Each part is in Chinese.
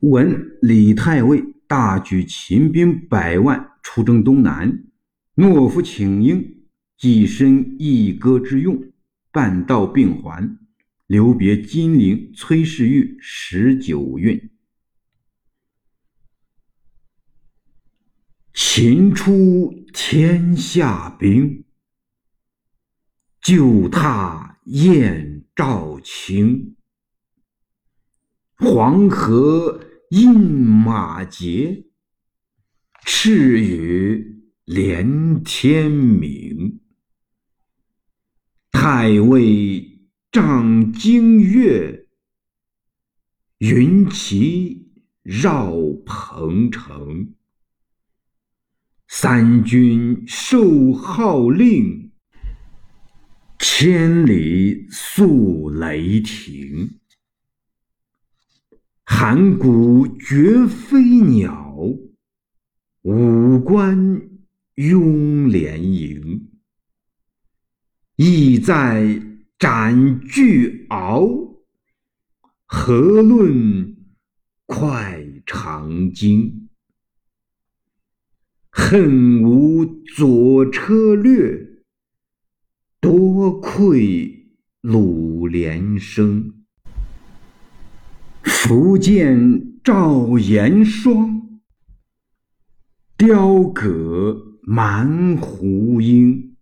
闻李太尉大举秦兵百万出征东南，懦夫请缨，寄身一歌之用，半道并还，留别金陵崔世玉十九韵。秦出天下兵，就踏燕赵秦。黄河饮马节，赤羽连天明。太尉仗京月，云旗绕彭城。三军受号令，千里速雷霆。函谷绝飞鸟，五关拥连营。意在斩巨鳌，何论快长鲸？恨无左车略，多亏鲁连生。福建赵延霜，雕戈蛮胡鹰。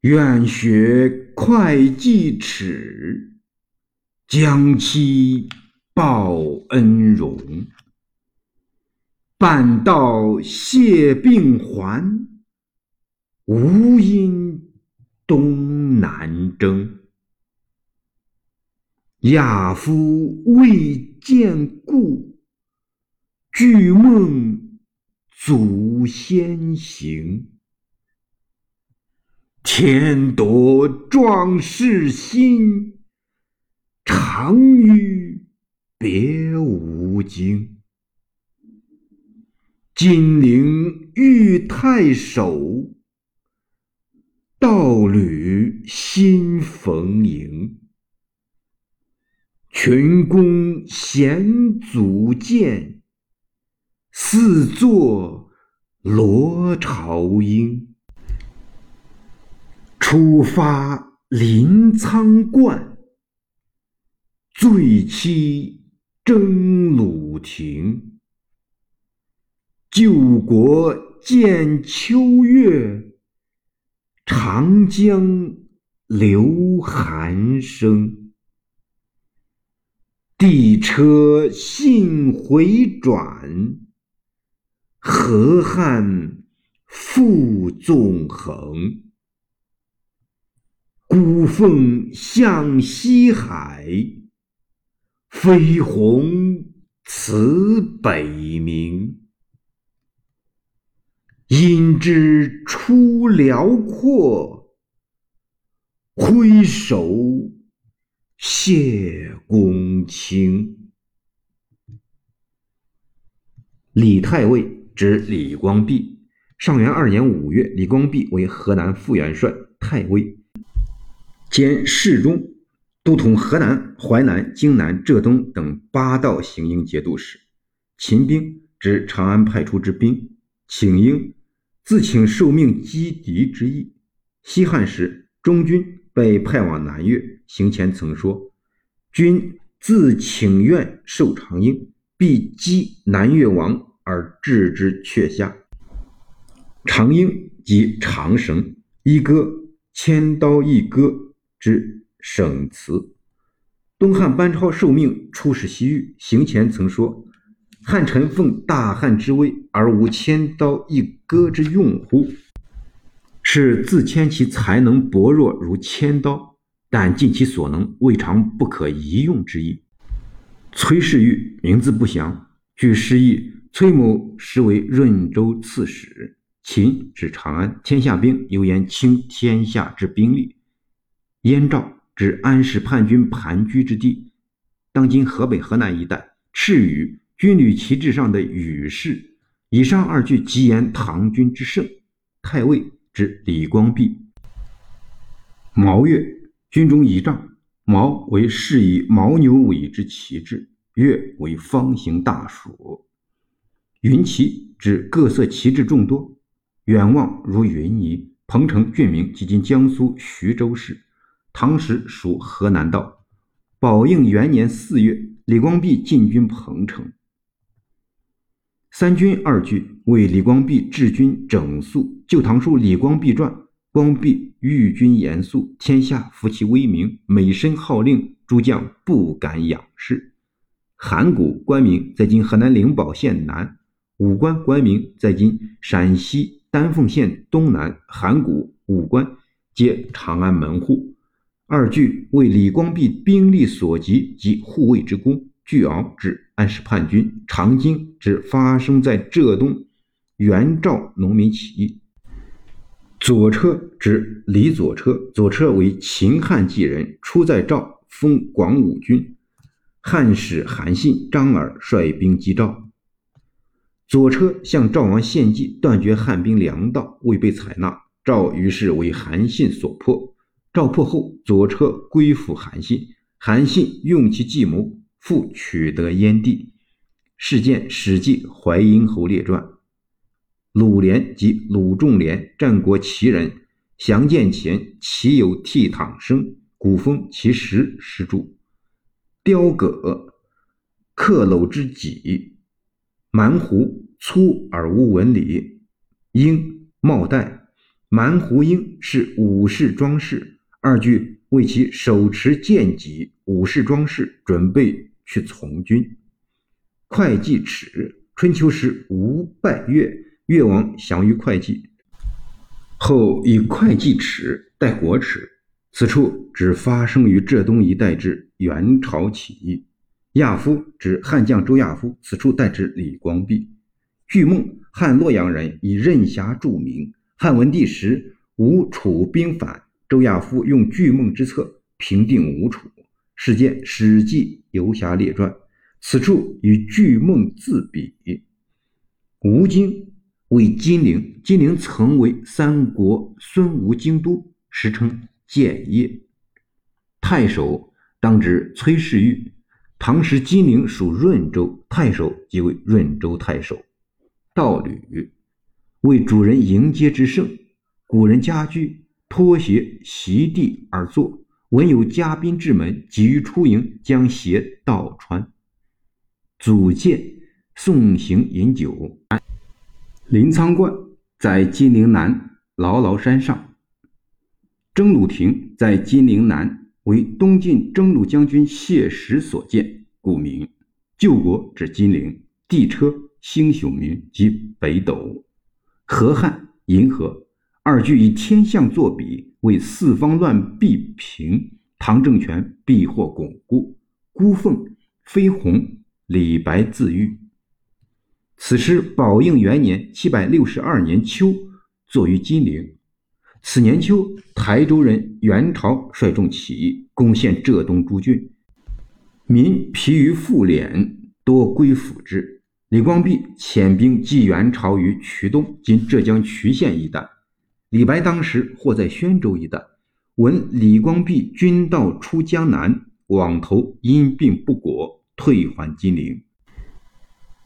愿学会稽齿，将期报恩荣。半道谢病还，无因东南征。亚夫未见故，具梦祖先行。天夺壮士心，长吁别无惊。金陵遇太守，道侣新逢迎。群公衔祖剑，四座罗朝英。出发临沧观，醉期征虏庭。救国见秋月，长江流寒声。地车信回转，河汉复纵横。孤凤向西海，飞鸿辞北冥。因之出辽阔，挥手。谢公卿，李太尉指李光弼。上元二年五月，李光弼为河南副元帅、太尉，兼侍中，都统河南、淮南、荆南、浙东等八道行营节度使。秦兵指长安派出之兵，请缨，自请受命击敌之意。西汉时，中军。被派往南越，行前曾说：“君自请愿受长缨，必击南越王而置之阙下。”长缨即长绳，一戈千刀一戈之省词。东汉班超受命出使西域，行前曾说：“汉臣奉大汉之威，而无千刀一戈之用乎？”是自谦其才能薄弱如千刀，但尽其所能，未尝不可一用之意。崔世玉名字不详，据诗意，崔某实为润州刺史。秦指长安，天下兵有言倾天下之兵力。燕赵指安史叛军盘踞之地，当今河北、河南一带。赤羽军旅旗帜上的羽氏，以上二句即言唐军之胜。太尉。指李光弼。毛月，军中仪仗，毛为是以牦牛尾之旗帜。月为方形大暑。云旗指各色旗帜众多，远望如云霓。彭城郡名，即今江苏徐州市。唐时属河南道。宝应元年四月，李光弼进军彭城。三军二句为李光弼治军整肃，《旧唐书·李光弼传》：光弼御军严肃，天下服其威名，每申号令，诸将不敢仰视。函谷官名在今河南灵宝县南，武关官名在今陕西丹凤县东南。函谷、武关皆长安门户。二句为李光弼兵力所及及护卫之功。巨鳌指安史叛军，长经指发生在浙东元赵农民起义。左车指李左车，左车为秦汉纪人，出在赵，封广武君。汉使韩信、张耳率兵击赵，左车向赵王献计，断绝汉兵粮道，未被采纳。赵于是为韩信所破。赵破后，左车归附韩信，韩信用其计谋。复取得燕地，事件《史记·淮阴侯列传》。鲁连即鲁仲连，战国奇人，详见前，其有倜傥生，古风其实石柱。雕戈，刻镂之脊。蛮胡，粗而无纹理。鹰，帽带。蛮胡鹰是武士装饰。二句为其手持剑戟，武士装饰，准备。去从军，会稽耻。春秋时吴败越，越王降于会稽，后以会稽耻代国耻。此处指发生于浙东一带之元朝起义。亚夫指汉将周亚夫，此处代指李光弼。巨梦，汉洛阳人，以任侠著名。汉文帝时，吴楚兵反，周亚夫用巨梦之策平定吴楚。事件《史记·游侠列传》，此处与巨梦自比。吴京为金陵，金陵曾为三国孙吴京都，时称建业。太守当指崔世玉。唐时金陵属润州，太守即为润州太守。道侣为主人迎接之盛，古人家居拖鞋席地而坐。闻有嘉宾至门，急于出迎，将鞋倒穿。祖建送行饮酒。临沧观在金陵南牢牢山上。征虏亭在金陵南，为东晋征虏将军谢石所建，故名。救国指金陵。地车星宿名即北斗。河汉银河。二句以天象作比。为四方乱必平，唐政权必获巩固。孤凤飞鸿，李白自喻。此诗宝应元年（七百六十二年秋）作于金陵。此年秋，台州人袁朝率众起义，攻陷浙东诸郡，民疲于复敛，多归附之。李光弼遣兵击元朝于衢东（今浙江衢县一带）。李白当时或在宣州一带，闻李光弼军道出江南，往投因病不果，退还金陵。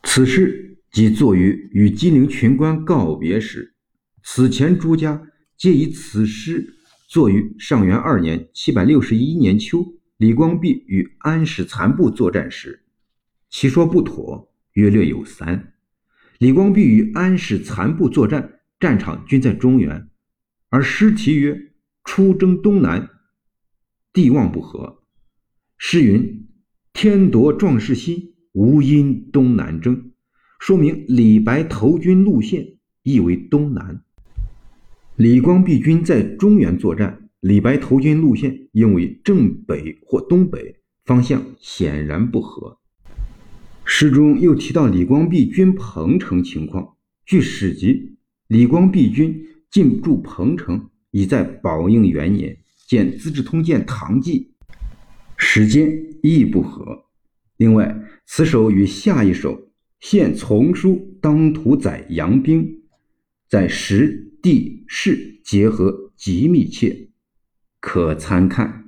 此诗即作于与金陵群官告别时。此前诸家皆以此诗作于上元二年（七百六十一年秋），李光弼与安史残部作战时。其说不妥，约略有三：李光弼与安史残部作战，战场均在中原。而诗题曰“出征东南，地望不和”。诗云：“天夺壮士心，无因东南征。”说明李白投军路线亦为东南。李光弼军在中原作战，李白投军路线应为正北或东北，方向显然不合。诗中又提到李光弼军彭城情况。据史籍，李光弼军。进驻彭城已在宝应元年，见《资治通鉴·唐纪》，时间亦不合。另外，此首与下一首《现丛书当涂载杨兵》在时、地、市结合极密切，可参看。